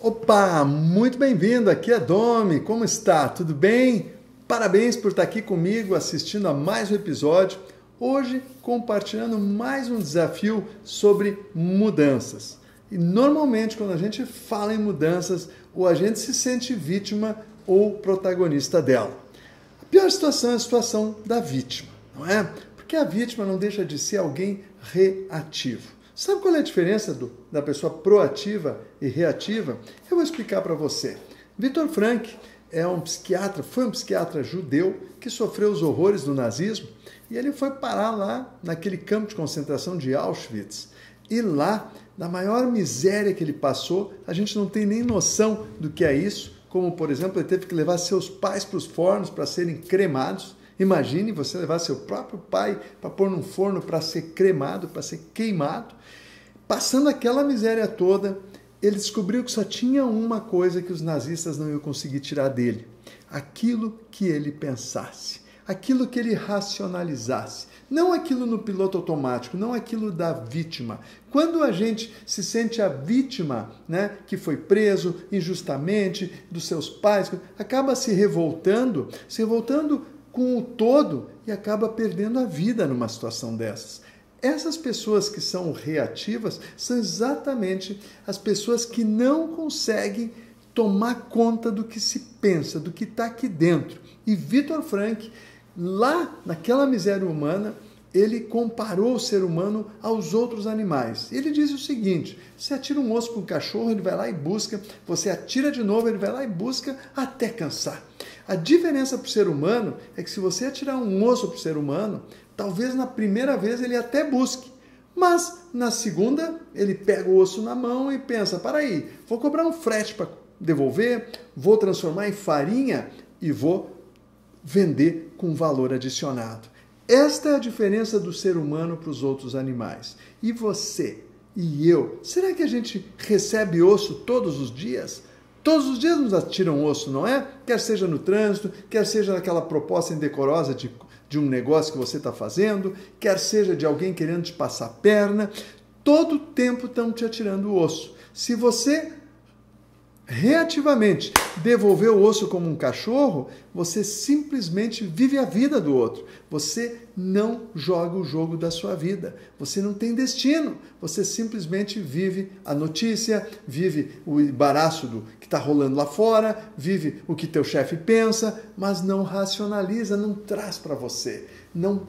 Opa, muito bem-vindo. Aqui é Domi. Como está? Tudo bem? Parabéns por estar aqui comigo assistindo a mais um episódio. Hoje compartilhando mais um desafio sobre mudanças. E normalmente quando a gente fala em mudanças, ou a gente se sente vítima ou protagonista dela. A pior situação é a situação da vítima, não é? Porque a vítima não deixa de ser alguém reativo. Sabe qual é a diferença do, da pessoa proativa e reativa? Eu vou explicar para você. Victor Frank é um psiquiatra, foi um psiquiatra judeu que sofreu os horrores do nazismo e ele foi parar lá naquele campo de concentração de Auschwitz. E lá, na maior miséria que ele passou, a gente não tem nem noção do que é isso, como por exemplo, ele teve que levar seus pais para os fornos para serem cremados. Imagine você levar seu próprio pai para pôr num forno para ser cremado, para ser queimado. Passando aquela miséria toda, ele descobriu que só tinha uma coisa que os nazistas não iam conseguir tirar dele: aquilo que ele pensasse, aquilo que ele racionalizasse. Não aquilo no piloto automático, não aquilo da vítima. Quando a gente se sente a vítima, né, que foi preso injustamente dos seus pais, acaba se revoltando, se revoltando com o todo e acaba perdendo a vida numa situação dessas. Essas pessoas que são reativas são exatamente as pessoas que não conseguem tomar conta do que se pensa, do que está aqui dentro. E Victor Frank, lá naquela miséria humana, ele comparou o ser humano aos outros animais. Ele diz o seguinte: você atira um osso para um cachorro, ele vai lá e busca, você atira de novo, ele vai lá e busca até cansar. A diferença para o ser humano é que se você atirar um osso para o ser humano, talvez na primeira vez ele até busque, mas na segunda ele pega o osso na mão e pensa: para aí, vou cobrar um frete para devolver, vou transformar em farinha e vou vender com valor adicionado. Esta é a diferença do ser humano para os outros animais. E você e eu, será que a gente recebe osso todos os dias? Todos os dias nos atiram osso, não é? Quer seja no trânsito, quer seja naquela proposta indecorosa de, de um negócio que você está fazendo, quer seja de alguém querendo te passar a perna. Todo tempo estão te atirando osso. Se você reativamente devolver o osso como um cachorro, você simplesmente vive a vida do outro. Você não joga o jogo da sua vida. Você não tem destino. Você simplesmente vive a notícia, vive o embaraço do que está rolando lá fora, vive o que teu chefe pensa, mas não racionaliza, não traz para você, não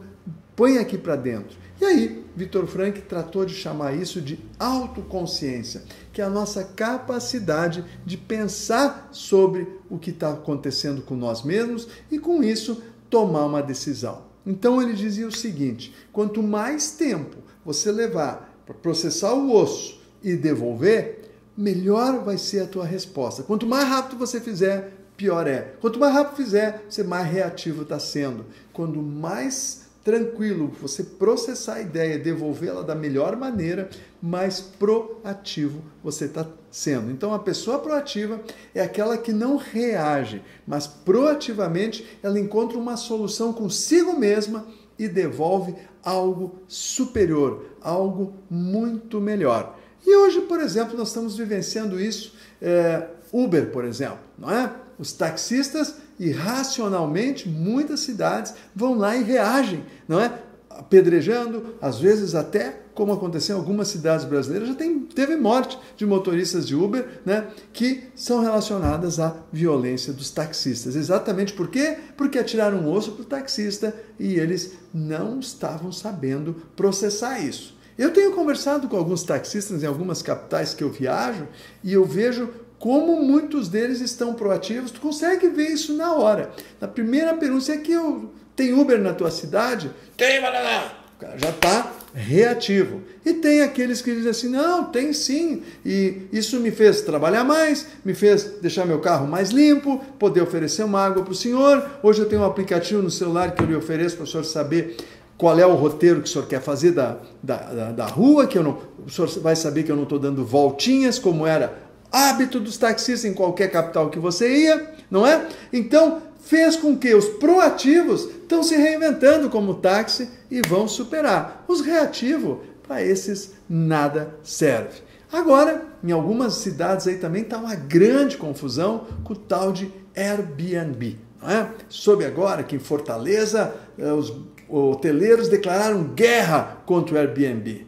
põe aqui para dentro. E aí, Vitor Frank tratou de chamar isso de autoconsciência, que é a nossa capacidade de pensar sobre o que está acontecendo com nós mesmos e, com isso, tomar uma decisão. Então, ele dizia o seguinte: quanto mais tempo você levar para processar o osso e devolver, melhor vai ser a tua resposta. Quanto mais rápido você fizer, pior é. Quanto mais rápido fizer, você mais reativo está sendo. Quando mais tranquilo, você processar a ideia, devolvê-la da melhor maneira, mais proativo você está sendo. Então, a pessoa proativa é aquela que não reage, mas proativamente ela encontra uma solução consigo mesma e devolve algo superior, algo muito melhor. E hoje, por exemplo, nós estamos vivenciando isso, é, Uber, por exemplo, não é? Os taxistas irracionalmente, muitas cidades vão lá e reagem, não é? Apedrejando, às vezes até, como aconteceu em algumas cidades brasileiras, já tem, teve morte de motoristas de Uber, né? Que são relacionadas à violência dos taxistas. Exatamente por quê? Porque atiraram um osso para o taxista e eles não estavam sabendo processar isso. Eu tenho conversado com alguns taxistas em algumas capitais que eu viajo e eu vejo como muitos deles estão proativos, tu consegue ver isso na hora. Na primeira pergunta, é que eu tem Uber na tua cidade? Tem, lá. O cara já está reativo. E tem aqueles que dizem assim: não, tem sim. E isso me fez trabalhar mais, me fez deixar meu carro mais limpo, poder oferecer uma água para o senhor. Hoje eu tenho um aplicativo no celular que eu lhe ofereço para o senhor saber qual é o roteiro que o senhor quer fazer da, da, da, da rua, que eu não, o senhor vai saber que eu não estou dando voltinhas, como era hábito dos taxistas em qualquer capital que você ia, não é? Então, fez com que os proativos estão se reinventando como táxi e vão superar. Os reativos, para esses nada serve. Agora, em algumas cidades aí também está uma grande confusão com o tal de Airbnb. Não é? Soube agora que em Fortaleza eh, os hoteleiros declararam guerra contra o Airbnb.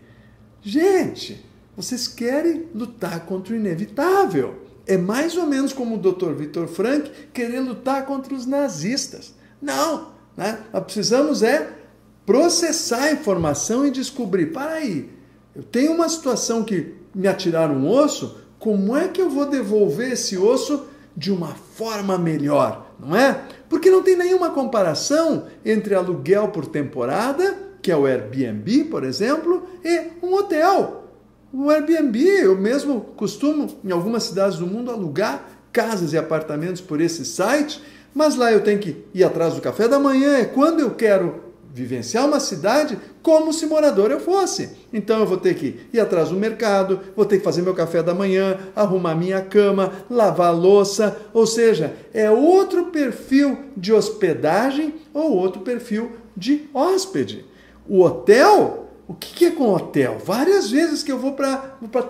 Gente, vocês querem lutar contra o inevitável. É mais ou menos como o Dr. Victor Frank querer lutar contra os nazistas. Não, né? nós precisamos é processar a informação e descobrir, para aí, eu tenho uma situação que me atiraram um osso, como é que eu vou devolver esse osso de uma forma melhor, não é? Porque não tem nenhuma comparação entre aluguel por temporada, que é o Airbnb, por exemplo, e um hotel. O Airbnb, eu mesmo costumo, em algumas cidades do mundo, alugar casas e apartamentos por esse site, mas lá eu tenho que ir atrás do café da manhã, é quando eu quero vivenciar uma cidade como se morador eu fosse. Então eu vou ter que ir atrás do mercado, vou ter que fazer meu café da manhã, arrumar minha cama, lavar louça, ou seja, é outro perfil de hospedagem ou outro perfil de hóspede. O hotel, o que é com hotel? Várias vezes que eu vou para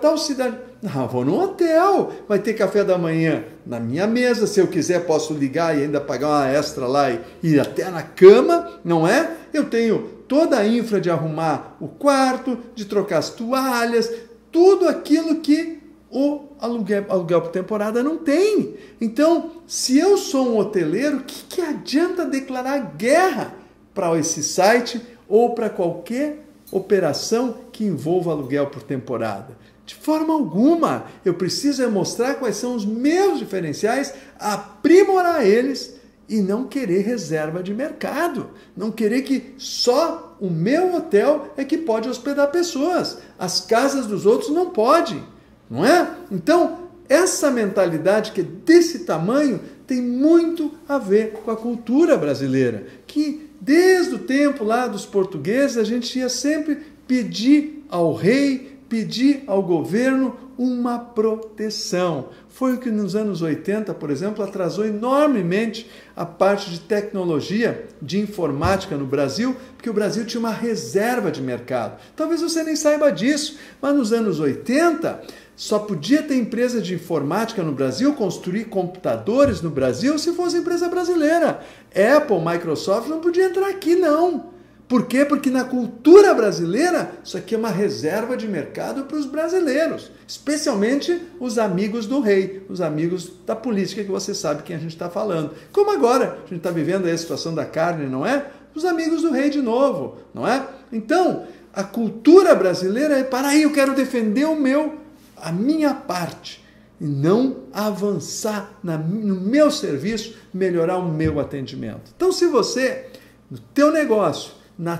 tal cidade, ah, vou no hotel, vai ter café da manhã na minha mesa, se eu quiser posso ligar e ainda pagar uma extra lá e ir até na cama, não é? Eu tenho toda a infra de arrumar o quarto, de trocar as toalhas, tudo aquilo que o aluguel, aluguel por temporada não tem. Então, se eu sou um hoteleiro, o que, que adianta declarar guerra para esse site ou para qualquer operação que envolva aluguel por temporada? De forma alguma. Eu preciso é mostrar quais são os meus diferenciais, aprimorar eles e não querer reserva de mercado. Não querer que só o meu hotel é que pode hospedar pessoas. As casas dos outros não podem, não é? Então, essa mentalidade que é desse tamanho tem muito a ver com a cultura brasileira, que desde o tempo lá dos portugueses a gente ia sempre pedir ao rei pedir ao governo uma proteção. Foi o que nos anos 80, por exemplo, atrasou enormemente a parte de tecnologia, de informática no Brasil, porque o Brasil tinha uma reserva de mercado. Talvez você nem saiba disso, mas nos anos 80 só podia ter empresa de informática no Brasil, construir computadores no Brasil, se fosse empresa brasileira. Apple, Microsoft não podia entrar aqui, não. Por quê? Porque na cultura brasileira, isso aqui é uma reserva de mercado para os brasileiros, especialmente os amigos do rei, os amigos da política, que você sabe quem a gente está falando. Como agora, a gente está vivendo a situação da carne, não é? Os amigos do rei de novo, não é? Então, a cultura brasileira é, para aí, eu quero defender o meu, a minha parte, e não avançar na, no meu serviço, melhorar o meu atendimento. Então, se você, no teu negócio, na